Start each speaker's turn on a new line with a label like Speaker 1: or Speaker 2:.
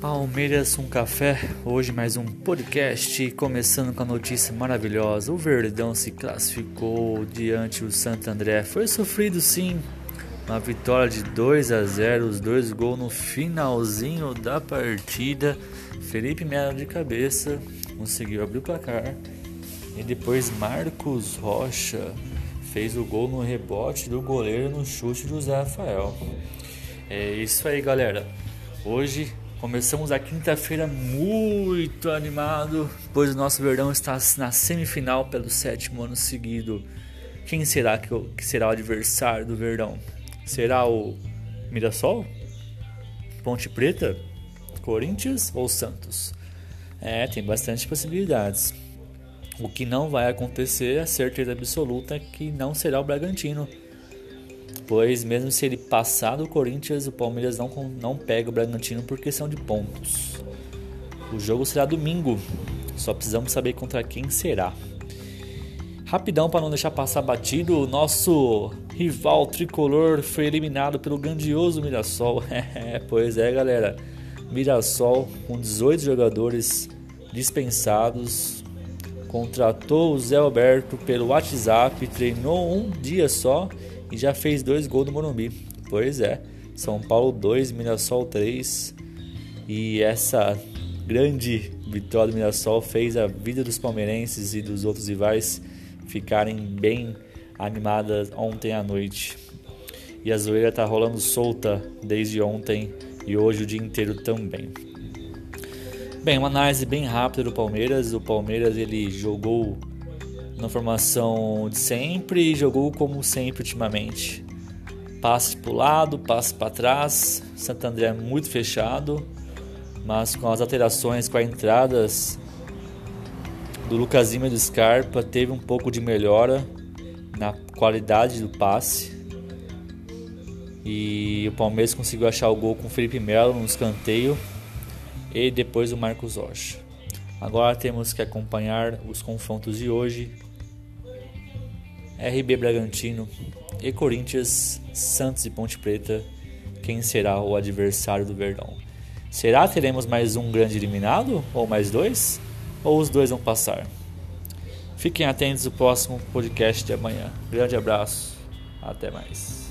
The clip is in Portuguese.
Speaker 1: Palmeiras um café, hoje mais um podcast, começando com a notícia maravilhosa. O Verdão se classificou diante do Santo André. Foi sofrido sim, uma vitória de 2 a 0, os dois gols no finalzinho da partida. Felipe Melo de cabeça conseguiu abrir o placar e depois Marcos Rocha fez o gol no rebote do goleiro no chute do Zé Rafael. É isso aí, galera. Hoje Começamos a quinta-feira muito animado, pois o nosso Verdão está na semifinal pelo sétimo ano seguido. Quem será que, que será o adversário do Verdão? Será o Mirassol? Ponte Preta? Corinthians ou Santos? É, tem bastante possibilidades. O que não vai acontecer, a certeza absoluta, é que não será o Bragantino pois mesmo se ele passar do Corinthians, o Palmeiras não, não pega o Bragantino por questão de pontos. O jogo será domingo, só precisamos saber contra quem será. Rapidão para não deixar passar batido, o nosso rival tricolor foi eliminado pelo grandioso Mirassol. É, pois é, galera. Mirassol com 18 jogadores dispensados, contratou o Zé Alberto pelo WhatsApp, treinou um dia só e já fez dois gols no Morumbi. Pois é, São Paulo 2, Mirassol 3. E essa grande vitória do Mirassol fez a vida dos palmeirenses e dos outros rivais ficarem bem animadas ontem à noite. E a zoeira tá rolando solta desde ontem e hoje o dia inteiro também. Bem, uma análise bem rápida do Palmeiras. O Palmeiras ele jogou na formação de sempre e jogou como sempre ultimamente. Passe para o lado, passe para trás. Santo André é muito fechado, mas com as alterações, com as entradas do Lucas Lima e do Scarpa, teve um pouco de melhora na qualidade do passe. E o Palmeiras conseguiu achar o gol com o Felipe Melo no escanteio e depois o Marcos Rocha. Agora temos que acompanhar os confrontos de hoje RB Bragantino e Corinthians, Santos e Ponte Preta, quem será o adversário do Verdão? Será teremos mais um grande eliminado? Ou mais dois? Ou os dois vão passar? Fiquem atentos ao próximo podcast de amanhã. Grande abraço, até mais.